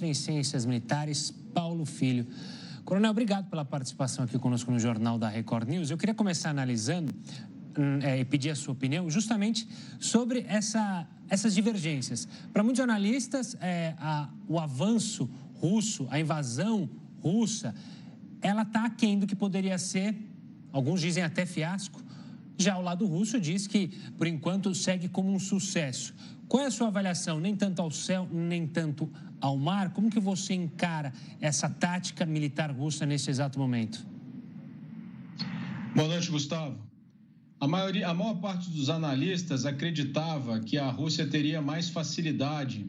mestre em ciências militares, Paulo Filho. Coronel, obrigado pela participação aqui conosco no Jornal da Record News. Eu queria começar analisando é, e pedir a sua opinião justamente sobre essa, essas divergências. Para muitos jornalistas, é, a, o avanço russo, a invasão russa, ela está aquém do que poderia ser, alguns dizem até fiasco. Já o lado russo diz que, por enquanto, segue como um sucesso. Qual é a sua avaliação, nem tanto ao céu, nem tanto ao mar? Como que você encara essa tática militar russa nesse exato momento? Boa noite, Gustavo. A, maioria, a maior parte dos analistas acreditava que a Rússia teria mais facilidade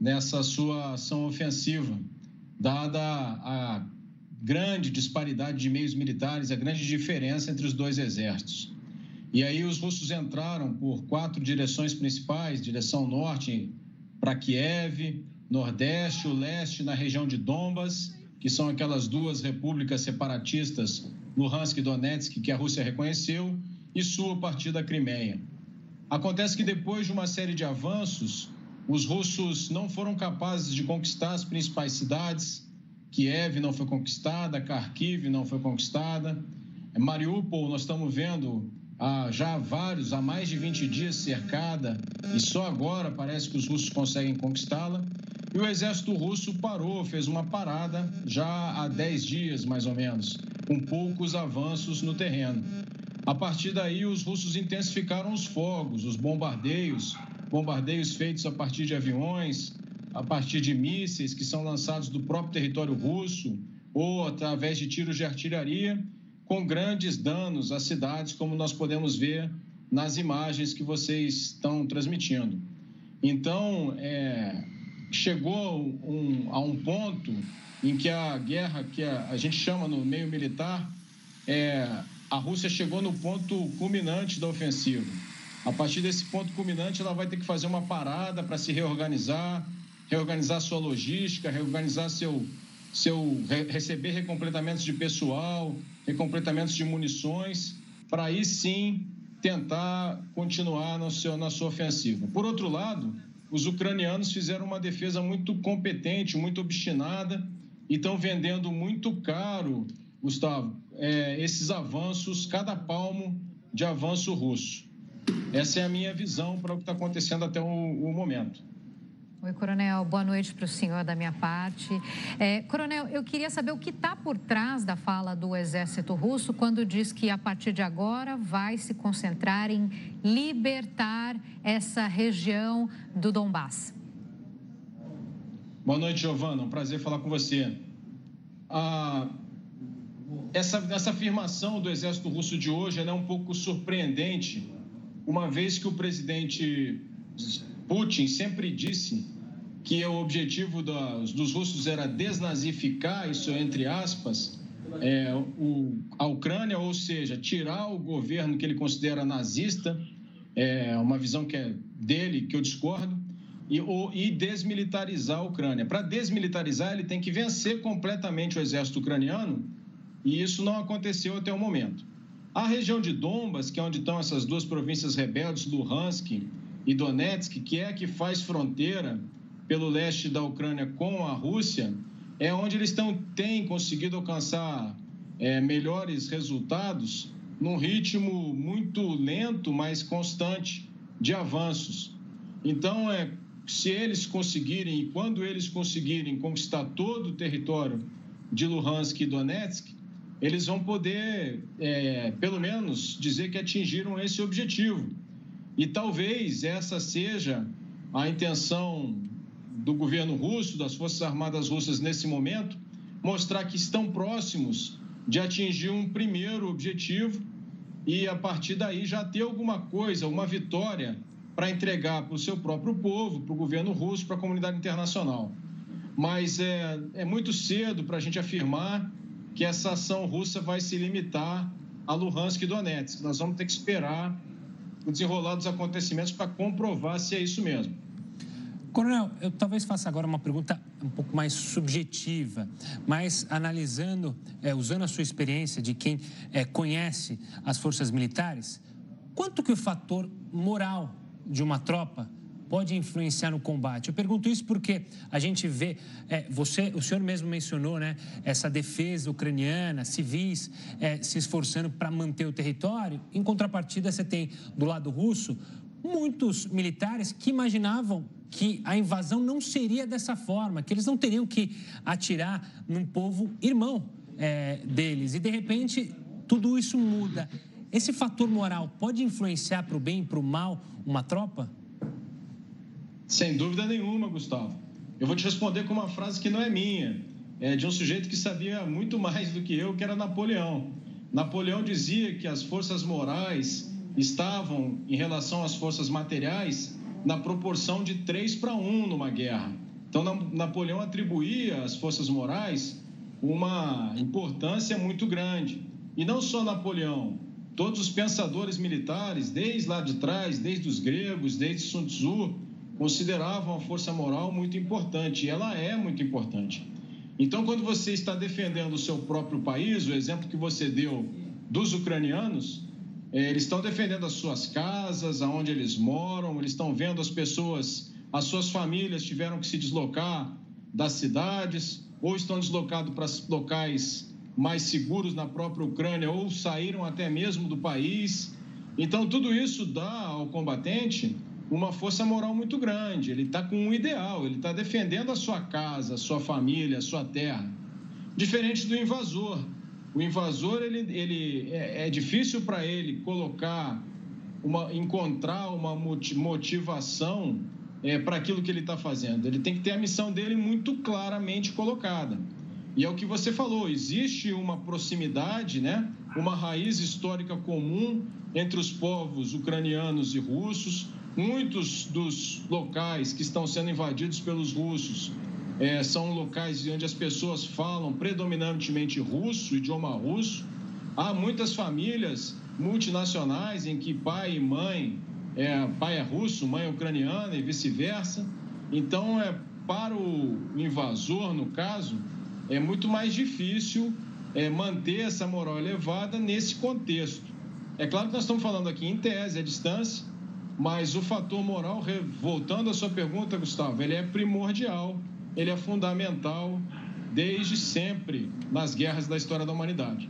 nessa sua ação ofensiva, dada a grande disparidade de meios militares, a grande diferença entre os dois exércitos. E aí os russos entraram por quatro direções principais: direção norte para Kiev, nordeste, o leste na região de Donbas, que são aquelas duas repúblicas separatistas, Luhansk e Donetsk, que a Rússia reconheceu, e sul a partir da Crimeia. Acontece que depois de uma série de avanços, os russos não foram capazes de conquistar as principais cidades. Kiev não foi conquistada, Kharkiv não foi conquistada. Mariupol, nós estamos vendo há já vários, há mais de 20 dias cercada e só agora parece que os russos conseguem conquistá-la. E o exército russo parou, fez uma parada já há 10 dias mais ou menos, com poucos avanços no terreno. A partir daí, os russos intensificaram os fogos, os bombardeios, bombardeios feitos a partir de aviões, a partir de mísseis que são lançados do próprio território russo ou através de tiros de artilharia com grandes danos às cidades, como nós podemos ver nas imagens que vocês estão transmitindo. Então, é, chegou um, a um ponto em que a guerra, que a, a gente chama no meio militar, é, a Rússia chegou no ponto culminante da ofensiva. A partir desse ponto culminante, ela vai ter que fazer uma parada para se reorganizar, reorganizar sua logística, reorganizar seu, seu receber recompletamentos de pessoal, recompletamentos de munições, para aí sim tentar continuar no seu, na sua ofensiva. Por outro lado, os ucranianos fizeram uma defesa muito competente, muito obstinada e estão vendendo muito caro, Gustavo, é, esses avanços, cada palmo de avanço russo. Essa é a minha visão para o que está acontecendo até o, o momento. Oi, Coronel. Boa noite para o senhor da minha parte. É, coronel, eu queria saber o que está por trás da fala do exército russo quando diz que a partir de agora vai se concentrar em libertar essa região do Donbass. Boa noite, Giovana. Um prazer falar com você. Ah, essa, essa afirmação do exército russo de hoje é um pouco surpreendente, uma vez que o presidente Putin sempre disse que o objetivo dos, dos russos era desnazificar, isso entre aspas, é, o, a Ucrânia, ou seja, tirar o governo que ele considera nazista, é uma visão que é dele, que eu discordo, e, ou, e desmilitarizar a Ucrânia. Para desmilitarizar, ele tem que vencer completamente o exército ucraniano, e isso não aconteceu até o momento. A região de Donbas, que é onde estão essas duas províncias rebeldes, Luhansk e Donetsk, que é a que faz fronteira pelo leste da Ucrânia com a Rússia, é onde eles tão, têm conseguido alcançar é, melhores resultados num ritmo muito lento, mas constante de avanços. Então, é, se eles conseguirem, e quando eles conseguirem conquistar todo o território de Luhansk e Donetsk, eles vão poder, é, pelo menos, dizer que atingiram esse objetivo e talvez essa seja a intenção do governo russo, das Forças Armadas russas nesse momento, mostrar que estão próximos de atingir um primeiro objetivo e a partir daí já ter alguma coisa, uma vitória para entregar para o seu próprio povo, para o governo russo, para a comunidade internacional. Mas é, é muito cedo para a gente afirmar que essa ação russa vai se limitar a Luhansk e Donetsk. Nós vamos ter que esperar o desenrolar dos acontecimentos para comprovar se é isso mesmo. Coronel, eu talvez faça agora uma pergunta um pouco mais subjetiva, mas analisando, é, usando a sua experiência de quem é, conhece as forças militares, quanto que o fator moral de uma tropa pode influenciar no combate? Eu pergunto isso porque a gente vê, é, você, o senhor mesmo mencionou, né, essa defesa ucraniana, civis é, se esforçando para manter o território. Em contrapartida, você tem do lado russo muitos militares que imaginavam que a invasão não seria dessa forma, que eles não teriam que atirar num povo irmão é, deles. E, de repente, tudo isso muda. Esse fator moral pode influenciar para o bem e para o mal uma tropa? Sem dúvida nenhuma, Gustavo. Eu vou te responder com uma frase que não é minha, é de um sujeito que sabia muito mais do que eu, que era Napoleão. Napoleão dizia que as forças morais estavam, em relação às forças materiais, na proporção de 3 para 1 numa guerra. Então, Napoleão atribuía às forças morais uma importância muito grande. E não só Napoleão, todos os pensadores militares, desde lá de trás, desde os gregos, desde Sun Tzu, consideravam a força moral muito importante, e ela é muito importante. Então, quando você está defendendo o seu próprio país, o exemplo que você deu dos ucranianos, é, eles estão defendendo as suas casas, aonde eles moram, eles estão vendo as pessoas, as suas famílias tiveram que se deslocar das cidades, ou estão deslocados para locais mais seguros na própria Ucrânia, ou saíram até mesmo do país. Então, tudo isso dá ao combatente uma força moral muito grande. Ele está com um ideal, ele está defendendo a sua casa, a sua família, a sua terra. Diferente do invasor, o invasor, ele, ele é, é difícil para ele colocar, uma, encontrar uma motivação é, para aquilo que ele está fazendo. Ele tem que ter a missão dele muito claramente colocada. E é o que você falou, existe uma proximidade, né? uma raiz histórica comum entre os povos ucranianos e russos. Muitos dos locais que estão sendo invadidos pelos russos é, são locais onde as pessoas falam predominantemente russo, idioma russo. Há muitas famílias multinacionais em que pai e mãe, é, pai é russo, mãe é ucraniana e vice-versa. Então, é, para o invasor, no caso, é muito mais difícil é, manter essa moral elevada nesse contexto. É claro que nós estamos falando aqui em tese, à distância, mas o fator moral, voltando à sua pergunta, Gustavo, ele é primordial ele é fundamental desde sempre nas guerras da história da humanidade.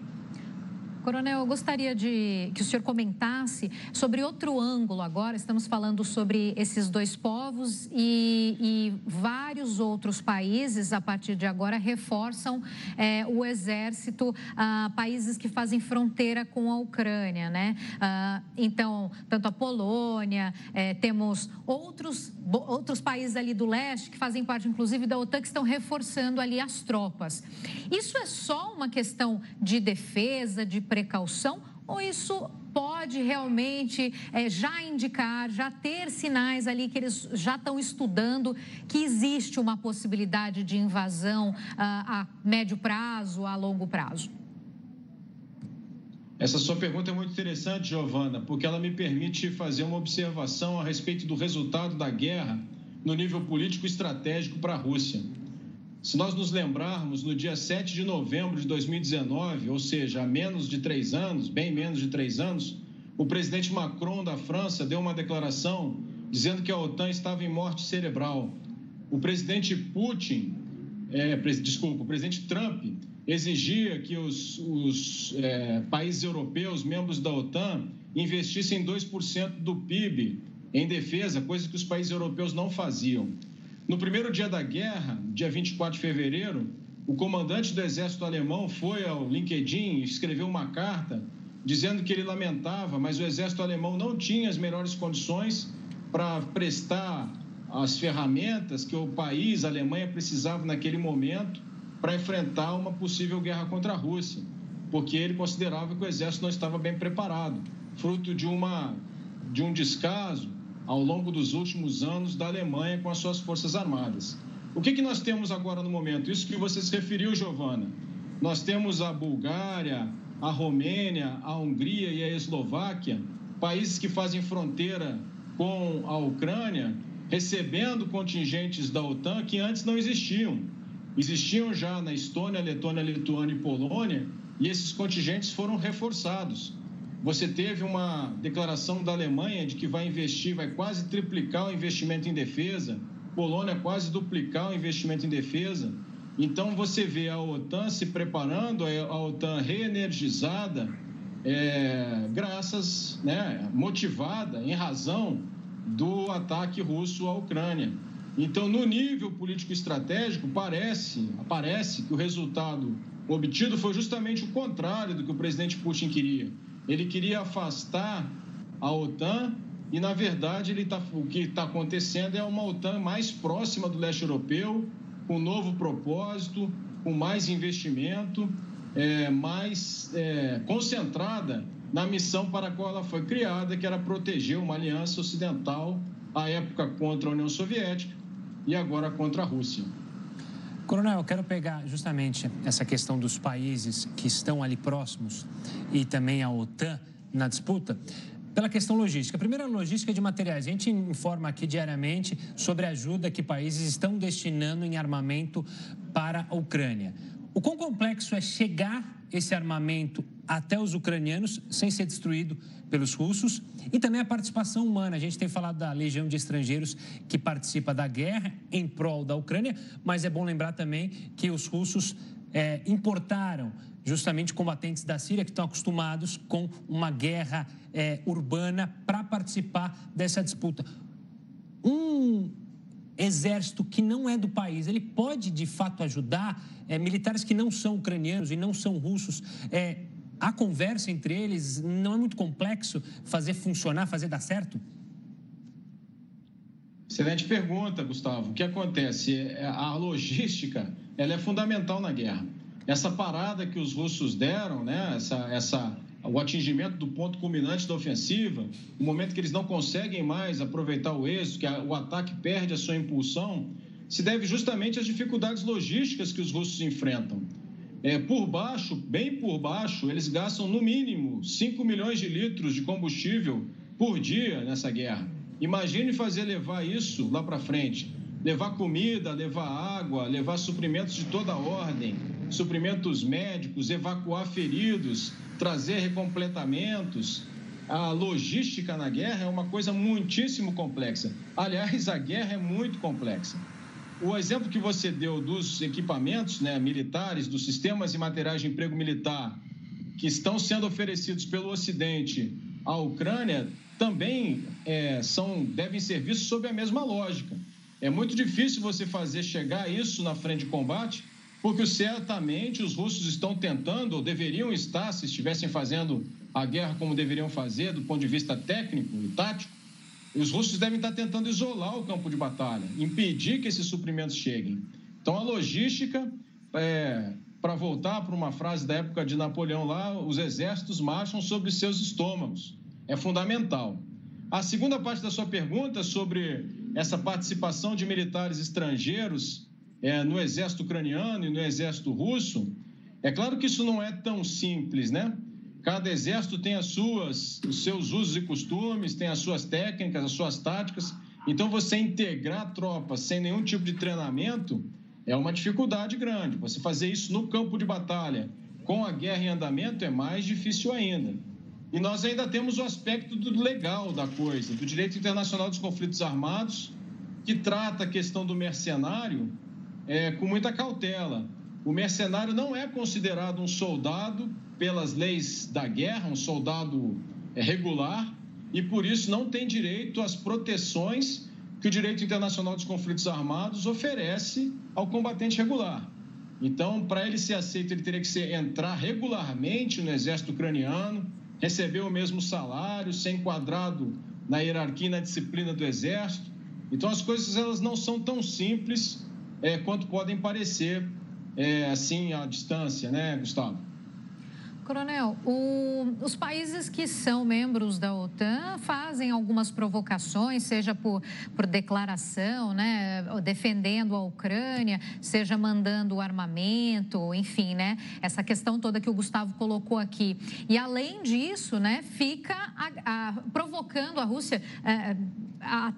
Coronel, eu gostaria de que o senhor comentasse sobre outro ângulo agora. Estamos falando sobre esses dois povos e, e vários outros países, a partir de agora, reforçam é, o exército, ah, países que fazem fronteira com a Ucrânia, né? Ah, então, tanto a Polônia, é, temos outros, outros países ali do leste que fazem parte, inclusive, da OTAN, que estão reforçando ali as tropas. Isso é só uma questão de defesa, de precaução ou isso pode realmente é, já indicar, já ter sinais ali que eles já estão estudando que existe uma possibilidade de invasão a, a médio prazo, a longo prazo? Essa sua pergunta é muito interessante, Giovana, porque ela me permite fazer uma observação a respeito do resultado da guerra no nível político estratégico para a Rússia. Se nós nos lembrarmos, no dia 7 de novembro de 2019, ou seja, há menos de três anos, bem menos de três anos, o presidente Macron da França deu uma declaração dizendo que a OTAN estava em morte cerebral. O presidente Putin, é, desculpa, o presidente Trump exigia que os, os é, países europeus, membros da OTAN, investissem 2% do PIB em defesa, coisa que os países europeus não faziam. No primeiro dia da guerra, dia 24 de fevereiro, o comandante do exército alemão foi ao LinkedIn e escreveu uma carta dizendo que ele lamentava, mas o exército alemão não tinha as melhores condições para prestar as ferramentas que o país, a Alemanha, precisava naquele momento para enfrentar uma possível guerra contra a Rússia, porque ele considerava que o exército não estava bem preparado, fruto de, uma, de um descaso ao longo dos últimos anos da Alemanha com as suas forças armadas. O que, que nós temos agora no momento? Isso que você se referiu, Giovana. Nós temos a Bulgária, a Romênia, a Hungria e a Eslováquia, países que fazem fronteira com a Ucrânia, recebendo contingentes da OTAN que antes não existiam. Existiam já na Estônia, Letônia, Lituânia e Polônia, e esses contingentes foram reforçados. Você teve uma declaração da Alemanha de que vai investir, vai quase triplicar o investimento em defesa. Polônia quase duplicar o investimento em defesa. Então você vê a OTAN se preparando, a OTAN reenergizada, é, graças, né, motivada em razão do ataque russo à Ucrânia. Então, no nível político estratégico, parece, parece que o resultado obtido foi justamente o contrário do que o presidente Putin queria. Ele queria afastar a OTAN e, na verdade, ele tá, o que está acontecendo é uma OTAN mais próxima do leste europeu, com novo propósito, com mais investimento, é, mais é, concentrada na missão para a qual ela foi criada, que era proteger uma aliança ocidental, à época contra a União Soviética e agora contra a Rússia. Coronel, eu quero pegar justamente essa questão dos países que estão ali próximos e também a OTAN na disputa pela questão logística. Primeiro, a logística de materiais. A gente informa aqui diariamente sobre a ajuda que países estão destinando em armamento para a Ucrânia. O quão complexo é chegar esse armamento até os ucranianos sem ser destruído pelos russos e também a participação humana. A gente tem falado da legião de estrangeiros que participa da guerra em prol da Ucrânia, mas é bom lembrar também que os russos é, importaram justamente combatentes da Síria que estão acostumados com uma guerra é, urbana para participar dessa disputa. Um exército que não é do país, ele pode de fato ajudar é, militares que não são ucranianos e não são russos. É, a conversa entre eles não é muito complexo fazer funcionar, fazer dar certo? Excelente pergunta, Gustavo. O que acontece? É, a logística ela é fundamental na guerra. Essa parada que os russos deram, né? essa, essa o atingimento do ponto culminante da ofensiva, o momento que eles não conseguem mais aproveitar o êxito, que o ataque perde a sua impulsão, se deve justamente às dificuldades logísticas que os russos enfrentam. É, por baixo, bem por baixo, eles gastam no mínimo 5 milhões de litros de combustível por dia nessa guerra. Imagine fazer levar isso lá para frente. Levar comida, levar água, levar suprimentos de toda ordem, suprimentos médicos, evacuar feridos, trazer recompletamentos. A logística na guerra é uma coisa muitíssimo complexa. Aliás, a guerra é muito complexa. O exemplo que você deu dos equipamentos né, militares, dos sistemas e materiais de emprego militar que estão sendo oferecidos pelo Ocidente à Ucrânia também é, são, devem ser vistos sob a mesma lógica. É muito difícil você fazer chegar isso na frente de combate porque certamente os russos estão tentando, ou deveriam estar, se estivessem fazendo a guerra como deveriam fazer, do ponto de vista técnico e tático, os russos devem estar tentando isolar o campo de batalha, impedir que esses suprimentos cheguem. Então, a logística, é, para voltar para uma frase da época de Napoleão lá, os exércitos marcham sobre seus estômagos. É fundamental. A segunda parte da sua pergunta sobre essa participação de militares estrangeiros é, no exército ucraniano e no exército russo, é claro que isso não é tão simples, né? Cada exército tem as suas, os seus usos e costumes, tem as suas técnicas, as suas táticas. Então, você integrar tropas sem nenhum tipo de treinamento é uma dificuldade grande. Você fazer isso no campo de batalha, com a guerra em andamento, é mais difícil ainda. E nós ainda temos o aspecto do legal da coisa, do direito internacional dos conflitos armados, que trata a questão do mercenário é, com muita cautela. O mercenário não é considerado um soldado pelas leis da guerra, um soldado é, regular, e por isso não tem direito às proteções que o direito internacional dos conflitos armados oferece ao combatente regular. Então, para ele ser aceito, ele teria que ser, entrar regularmente no exército ucraniano, receber o mesmo salário, ser enquadrado na hierarquia e na disciplina do exército. Então, as coisas elas não são tão simples é, quanto podem parecer é, assim à distância, né, Gustavo? Coronel, o, os países que são membros da OTAN fazem algumas provocações, seja por, por declaração, né, defendendo a Ucrânia, seja mandando armamento, enfim, né, essa questão toda que o Gustavo colocou aqui. E além disso, né, fica a, a, provocando a Rússia. É,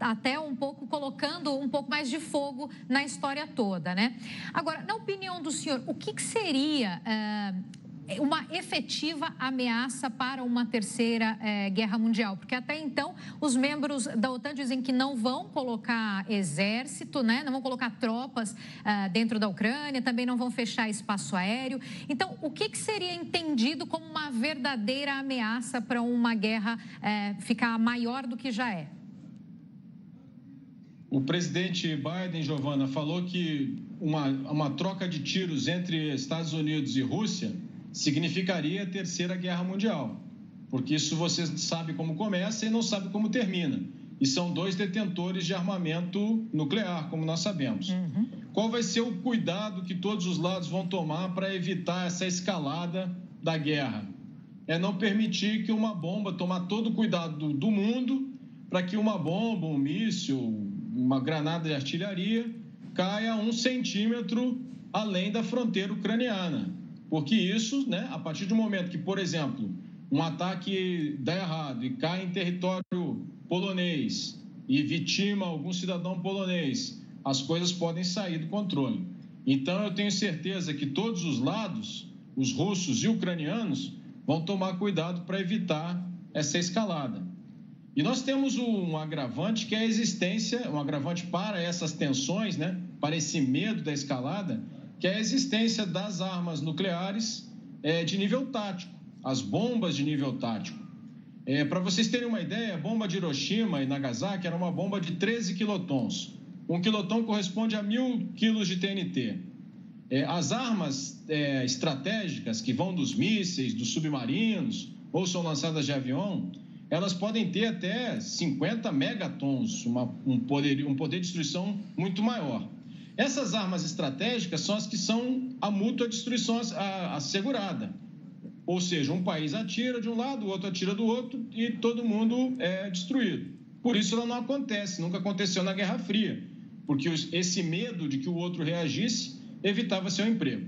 até um pouco colocando um pouco mais de fogo na história toda, né? Agora, na opinião do senhor, o que, que seria uh, uma efetiva ameaça para uma terceira é, guerra mundial, porque até então os membros da OTAN dizem que não vão colocar exército, né, não vão colocar tropas é, dentro da Ucrânia, também não vão fechar espaço aéreo. Então, o que, que seria entendido como uma verdadeira ameaça para uma guerra é, ficar maior do que já é? O presidente Biden, Giovana, falou que uma, uma troca de tiros entre Estados Unidos e Rússia significaria a Terceira Guerra Mundial, porque isso você sabe como começa e não sabe como termina. E são dois detentores de armamento nuclear, como nós sabemos. Uhum. Qual vai ser o cuidado que todos os lados vão tomar para evitar essa escalada da guerra? É não permitir que uma bomba, tomar todo o cuidado do mundo para que uma bomba, um míssil, uma granada de artilharia caia um centímetro além da fronteira ucraniana. Porque isso, né, a partir do momento que, por exemplo, um ataque dá errado e cai em território polonês e vitima algum cidadão polonês, as coisas podem sair do controle. Então, eu tenho certeza que todos os lados, os russos e ucranianos, vão tomar cuidado para evitar essa escalada. E nós temos um agravante que é a existência, um agravante para essas tensões, né, para esse medo da escalada, que é a existência das armas nucleares é, de nível tático, as bombas de nível tático. É, Para vocês terem uma ideia, a bomba de Hiroshima e Nagasaki era uma bomba de 13 quilotons. Um quiloton corresponde a mil quilos de TNT. É, as armas é, estratégicas que vão dos mísseis, dos submarinos ou são lançadas de avião, elas podem ter até 50 megatons, uma, um, poder, um poder de destruição muito maior. Essas armas estratégicas são as que são a mútua destruição assegurada. Ou seja, um país atira de um lado, o outro atira do outro e todo mundo é destruído. Por isso ela não acontece, nunca aconteceu na Guerra Fria, porque esse medo de que o outro reagisse evitava seu emprego.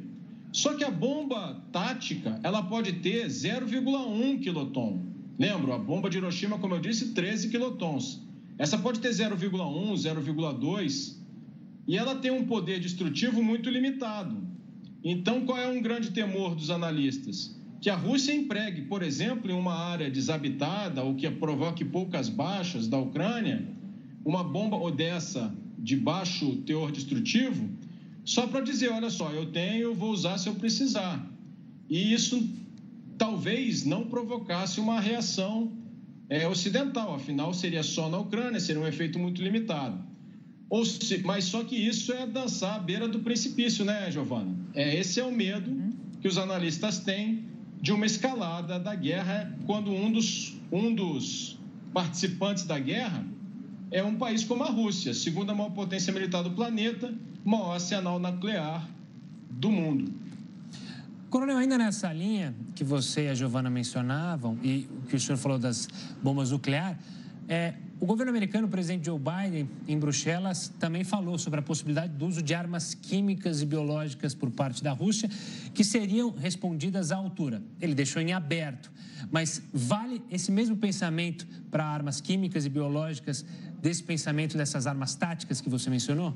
Só que a bomba tática, ela pode ter 0,1 quiloton. Lembro, a bomba de Hiroshima, como eu disse, 13 quilotons. Essa pode ter 0,1, 0,2 e ela tem um poder destrutivo muito limitado. Então, qual é um grande temor dos analistas? Que a Rússia empregue, por exemplo, em uma área desabitada ou que provoque poucas baixas da Ucrânia, uma bomba dessa de baixo teor destrutivo, só para dizer: olha só, eu tenho, vou usar se eu precisar. E isso talvez não provocasse uma reação é, ocidental, afinal, seria só na Ucrânia, seria um efeito muito limitado. Ou se, mas só que isso é dançar à beira do precipício, né, Giovana? É, esse é o medo que os analistas têm de uma escalada da guerra quando um dos, um dos participantes da guerra é um país como a Rússia, segunda maior potência militar do planeta, maior arsenal nuclear do mundo. Coronel, ainda nessa linha que você e a Giovana mencionavam e que o senhor falou das bombas nucleares, é, o governo americano, o presidente Joe Biden, em Bruxelas, também falou sobre a possibilidade do uso de armas químicas e biológicas por parte da Rússia, que seriam respondidas à altura. Ele deixou em aberto. Mas vale esse mesmo pensamento para armas químicas e biológicas, desse pensamento dessas armas táticas que você mencionou?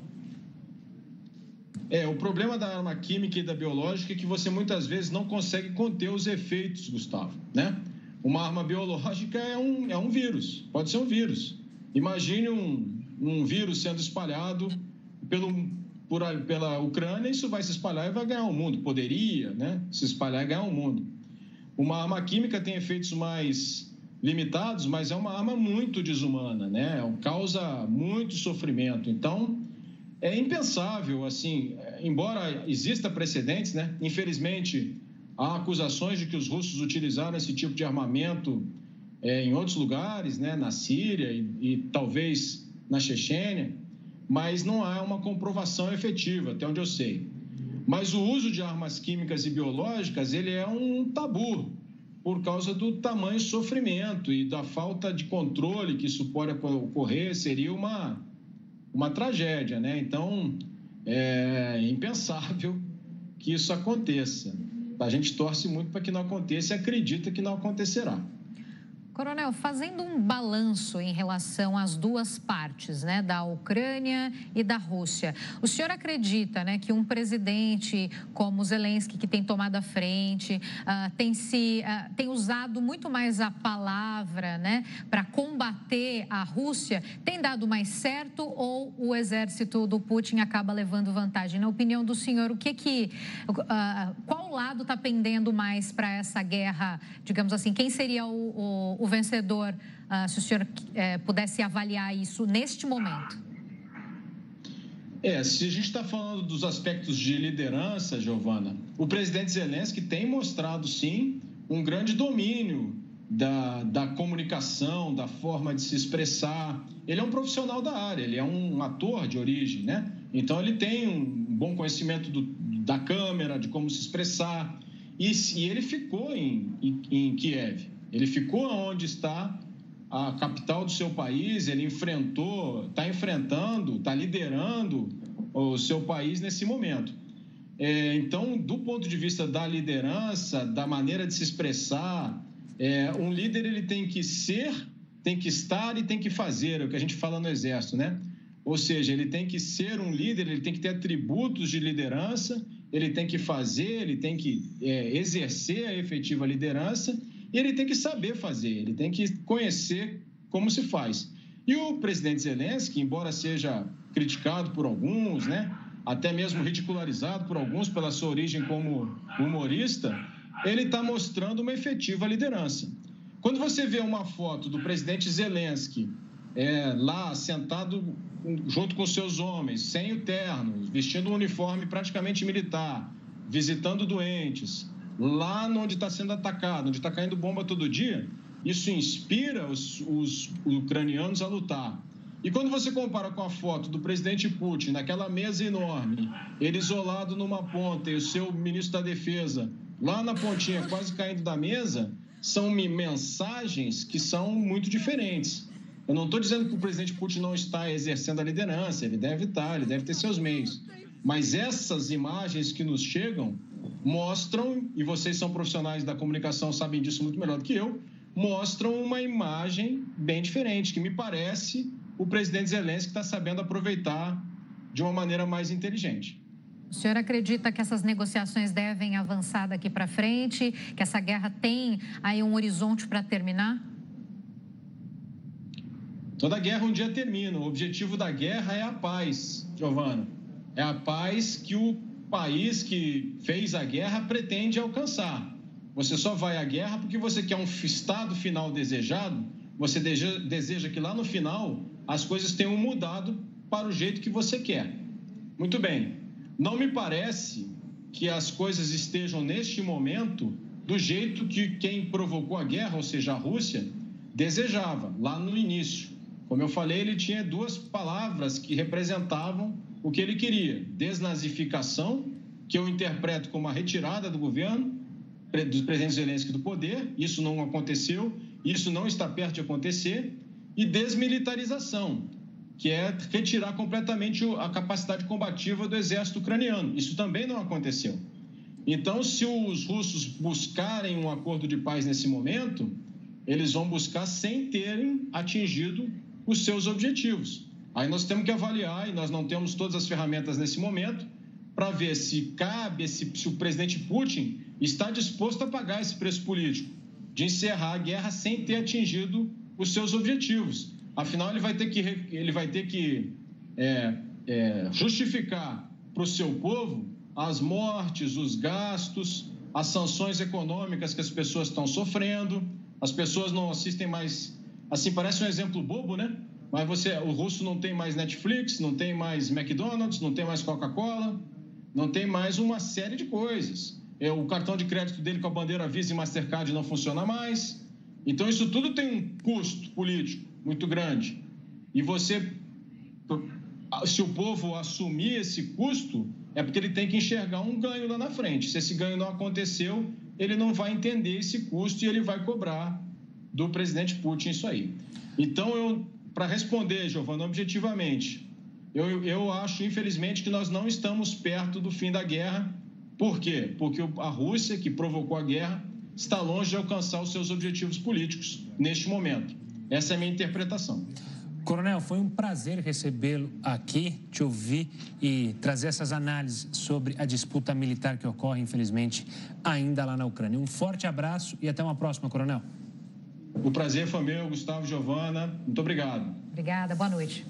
É, o problema da arma química e da biológica é que você muitas vezes não consegue conter os efeitos, Gustavo, né? Uma arma biológica é um, é um vírus, pode ser um vírus. Imagine um, um vírus sendo espalhado pelo, por, pela Ucrânia, isso vai se espalhar e vai ganhar o mundo. Poderia né, se espalhar e ganhar o mundo. Uma arma química tem efeitos mais limitados, mas é uma arma muito desumana, né? causa muito sofrimento. Então, é impensável, assim, embora exista precedentes, né? Infelizmente, Há acusações de que os russos utilizaram esse tipo de armamento é, em outros lugares, né, na Síria e, e talvez na Chechênia, mas não há uma comprovação efetiva, até onde eu sei. Mas o uso de armas químicas e biológicas ele é um tabu por causa do tamanho sofrimento e da falta de controle que isso pode ocorrer seria uma uma tragédia, né? Então é impensável que isso aconteça. A gente torce muito para que não aconteça e acredita que não acontecerá. Coronel, fazendo um balanço em relação às duas partes, né, da Ucrânia e da Rússia, o senhor acredita, né, que um presidente como Zelensky, que tem tomado a frente, uh, tem se uh, tem usado muito mais a palavra, né, para combater a Rússia, tem dado mais certo ou o exército do Putin acaba levando vantagem? Na opinião do senhor, o que que uh, qual lado está pendendo mais para essa guerra? Digamos assim, quem seria o, o, o vencedor, uh, se o senhor uh, pudesse avaliar isso neste momento? É, se a gente está falando dos aspectos de liderança, Giovana, o presidente Zelensky tem mostrado, sim, um grande domínio da, da comunicação, da forma de se expressar. Ele é um profissional da área, ele é um ator de origem, né? Então, ele tem um bom conhecimento do, da câmera, de como se expressar. E, e ele ficou em, em, em Kiev. Ele ficou onde está a capital do seu país, ele enfrentou, está enfrentando, está liderando o seu país nesse momento. É, então, do ponto de vista da liderança, da maneira de se expressar, é, um líder ele tem que ser, tem que estar e tem que fazer, é o que a gente fala no Exército, né? Ou seja, ele tem que ser um líder, ele tem que ter atributos de liderança, ele tem que fazer, ele tem que é, exercer a efetiva liderança e ele tem que saber fazer, ele tem que conhecer como se faz. E o presidente Zelensky, embora seja criticado por alguns, né, até mesmo ridicularizado por alguns pela sua origem como humorista, ele está mostrando uma efetiva liderança. Quando você vê uma foto do presidente Zelensky é, lá sentado junto com seus homens, sem o terno, vestindo um uniforme praticamente militar, visitando doentes, lá onde está sendo atacado, onde está caindo bomba todo dia, isso inspira os, os, ucranianos a lutar. E quando você compara com a foto do presidente Putin, naquela mesa enorme, ele isolado numa ponta e o seu ministro da Defesa lá na pontinha, quase caindo da mesa, são mensagens que são muito diferentes. Eu não estou dizendo que o presidente Putin não está exercendo a liderança, ele deve estar, ele deve ter seus meios. Mas essas imagens que nos chegam mostram, e vocês são profissionais da comunicação, sabem disso muito melhor do que eu, mostram uma imagem bem diferente, que me parece o presidente Zelensky está sabendo aproveitar de uma maneira mais inteligente. O senhor acredita que essas negociações devem avançar daqui para frente, que essa guerra tem aí um horizonte para terminar? Toda guerra um dia termina. O objetivo da guerra é a paz, Giovana. É a paz que o país que fez a guerra pretende alcançar. Você só vai à guerra porque você quer um estado final desejado, você deseja que lá no final as coisas tenham mudado para o jeito que você quer. Muito bem, não me parece que as coisas estejam neste momento do jeito que quem provocou a guerra, ou seja, a Rússia, desejava lá no início. Como eu falei, ele tinha duas palavras que representavam o que ele queria: desnazificação, que eu interpreto como a retirada do governo, do presidente Zelensky do poder, isso não aconteceu, isso não está perto de acontecer, e desmilitarização, que é retirar completamente a capacidade combativa do exército ucraniano. Isso também não aconteceu. Então, se os russos buscarem um acordo de paz nesse momento, eles vão buscar sem terem atingido os seus objetivos. Aí nós temos que avaliar, e nós não temos todas as ferramentas nesse momento, para ver se cabe, se, se o presidente Putin está disposto a pagar esse preço político de encerrar a guerra sem ter atingido os seus objetivos. Afinal, ele vai ter que, ele vai ter que é, é, justificar para o seu povo as mortes, os gastos, as sanções econômicas que as pessoas estão sofrendo. As pessoas não assistem mais Assim, parece um exemplo bobo, né? Mas você, o russo não tem mais Netflix, não tem mais McDonald's, não tem mais Coca-Cola, não tem mais uma série de coisas. É, o cartão de crédito dele com a bandeira Visa e Mastercard não funciona mais. Então, isso tudo tem um custo político muito grande. E você, se o povo assumir esse custo, é porque ele tem que enxergar um ganho lá na frente. Se esse ganho não aconteceu, ele não vai entender esse custo e ele vai cobrar do presidente Putin isso aí. Então, eu, para responder, Giovana, objetivamente, eu, eu acho, infelizmente, que nós não estamos perto do fim da guerra. Por quê? Porque a Rússia, que provocou a guerra, está longe de alcançar os seus objetivos políticos neste momento. Essa é a minha interpretação. Coronel, foi um prazer recebê-lo aqui, te ouvir e trazer essas análises sobre a disputa militar que ocorre, infelizmente, ainda lá na Ucrânia. Um forte abraço e até uma próxima, Coronel. O prazer foi meu, Gustavo Giovana. Muito obrigado. Obrigada, boa noite.